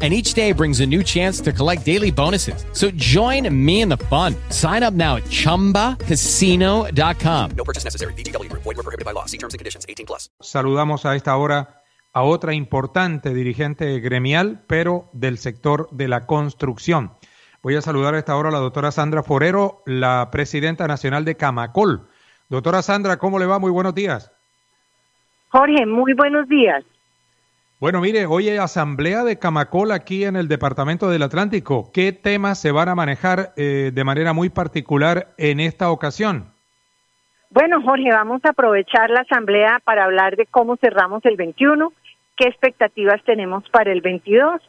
and each day brings a new chance to collect daily bonuses. So join me in the fun. Sign up now at ChumbaCasino.com. No purchase necessary. BGW. Void were prohibited by law. See terms and conditions. 18 plus. Saludamos a esta hora a otra importante dirigente gremial, pero del sector de la construcción. Voy a saludar a esta hora a la doctora Sandra Forero, la presidenta nacional de Camacol. Doctora Sandra, ¿cómo le va? Muy buenos días. Jorge, muy buenos días. Bueno, mire, hoy hay asamblea de Camacol aquí en el Departamento del Atlántico. ¿Qué temas se van a manejar eh, de manera muy particular en esta ocasión? Bueno, Jorge, vamos a aprovechar la asamblea para hablar de cómo cerramos el 21, qué expectativas tenemos para el 22.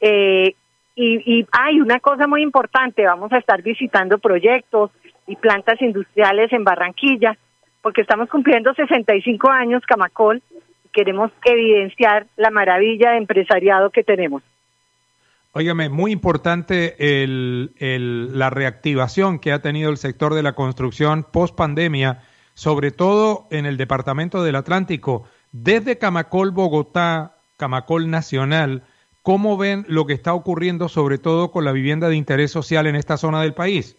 Eh, y, y hay una cosa muy importante, vamos a estar visitando proyectos y plantas industriales en Barranquilla, porque estamos cumpliendo 65 años Camacol queremos evidenciar la maravilla de empresariado que tenemos. Óigame, muy importante el, el, la reactivación que ha tenido el sector de la construcción post pandemia, sobre todo en el departamento del Atlántico. Desde Camacol, Bogotá, Camacol Nacional, ¿cómo ven lo que está ocurriendo, sobre todo con la vivienda de interés social en esta zona del país?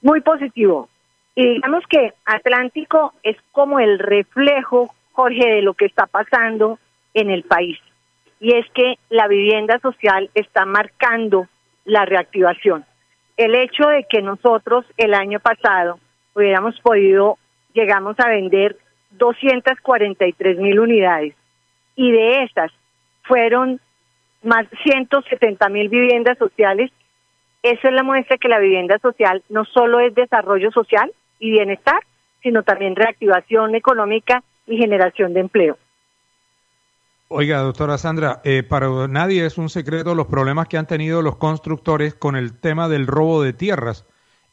Muy positivo. Y digamos que Atlántico es como el reflejo Jorge, de lo que está pasando en el país. Y es que la vivienda social está marcando la reactivación. El hecho de que nosotros el año pasado hubiéramos podido, llegamos a vender 243 mil unidades y de esas fueron más 170 mil viviendas sociales. Eso es la muestra que la vivienda social no solo es desarrollo social y bienestar, sino también reactivación económica y generación de empleo. Oiga, doctora Sandra, eh, para nadie es un secreto los problemas que han tenido los constructores con el tema del robo de tierras.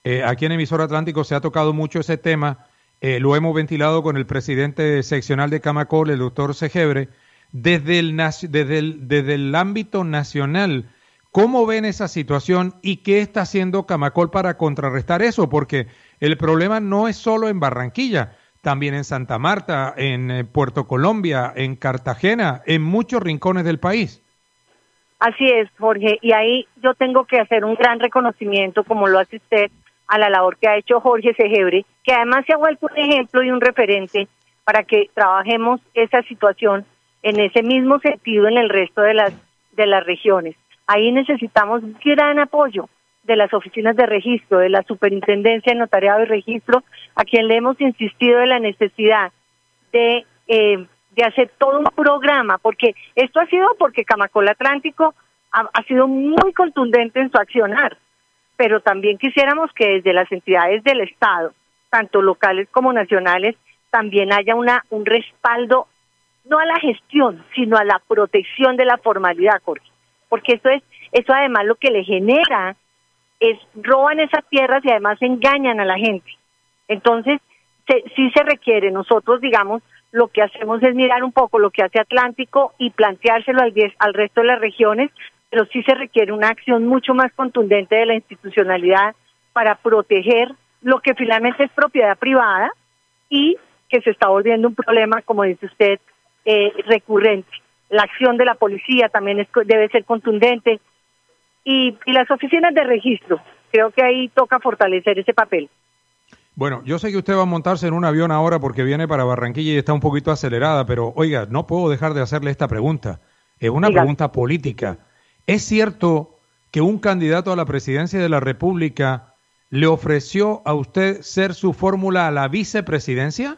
Eh, aquí en Emisor Atlántico se ha tocado mucho ese tema, eh, lo hemos ventilado con el presidente seccional de Camacol, el doctor Segebre, desde el, desde, el, desde el ámbito nacional. ¿Cómo ven esa situación y qué está haciendo Camacol para contrarrestar eso? Porque el problema no es solo en Barranquilla, también en Santa Marta, en eh, Puerto Colombia, en Cartagena, en muchos rincones del país. Así es, Jorge, y ahí yo tengo que hacer un gran reconocimiento, como lo hace usted, a la labor que ha hecho Jorge Segebre, que además se ha vuelto un ejemplo y un referente para que trabajemos esa situación en ese mismo sentido en el resto de las de las regiones. Ahí necesitamos gran apoyo de las oficinas de registro, de la Superintendencia de Notariado y Registro, a quien le hemos insistido de la necesidad de, eh, de hacer todo un programa, porque esto ha sido porque Camacol Atlántico ha, sido muy contundente en su accionar, pero también quisiéramos que desde las entidades del Estado, tanto locales como nacionales, también haya una un respaldo no a la gestión, sino a la protección de la formalidad, Jorge, porque eso es eso además lo que le genera es roban esas tierras y además engañan a la gente. Entonces, se, sí se requiere, nosotros digamos, lo que hacemos es mirar un poco lo que hace Atlántico y planteárselo al, al resto de las regiones, pero sí se requiere una acción mucho más contundente de la institucionalidad para proteger lo que finalmente es propiedad privada y que se está volviendo un problema, como dice usted, eh, recurrente. La acción de la policía también es, debe ser contundente, y, y las oficinas de registro. Creo que ahí toca fortalecer ese papel. Bueno, yo sé que usted va a montarse en un avión ahora porque viene para Barranquilla y está un poquito acelerada, pero oiga, no puedo dejar de hacerle esta pregunta. Es una Diga. pregunta política. ¿Es cierto que un candidato a la presidencia de la República le ofreció a usted ser su fórmula a la vicepresidencia?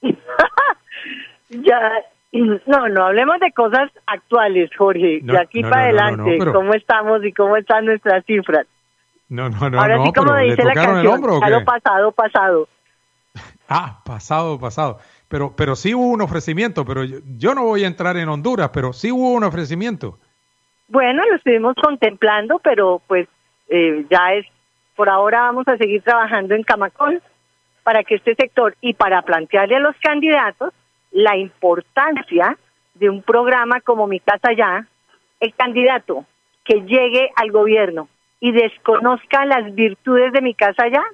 ya, no, no hablemos de cosas actuales, Jorge. No, de aquí no, para no, adelante, pero- cómo estamos y cómo están nuestras cifras. No, no, no, Ahora sí, como pero ¿le dice la canción, qué? lo pasado, pasado. Ah, pasado, pasado. Pero, pero sí hubo un ofrecimiento, pero yo, yo no voy a entrar en Honduras, pero sí hubo un ofrecimiento. Bueno, lo estuvimos contemplando, pero pues eh, ya es, por ahora vamos a seguir trabajando en Camacol para que este sector y para plantearle a los candidatos la importancia de un programa como Mi Casa Ya, el candidato que llegue al gobierno y desconozca las virtudes de Mi Casa Ya,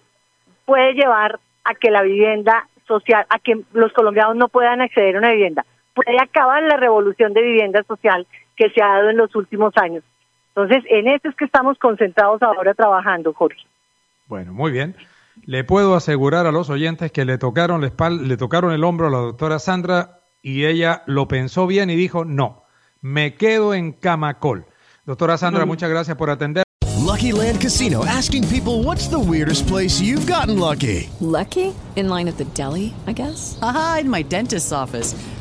puede llevar a que la vivienda social, a que los colombianos no puedan acceder a una vivienda. Puede acabar la revolución de vivienda social que se ha dado en los últimos años. Entonces, en esto es que estamos concentrados ahora trabajando, Jorge. Bueno, muy bien. Le puedo asegurar a los oyentes que le tocaron la espalda, le tocaron el hombro a la doctora Sandra y ella lo pensó bien y dijo, no, me quedo en Camacol. Doctora Sandra, muchas gracias por atender. Lucky Land Casino asking people what's the weirdest place you've gotten lucky. Lucky? In line at the deli, I guess? Aha, in my dentist's office.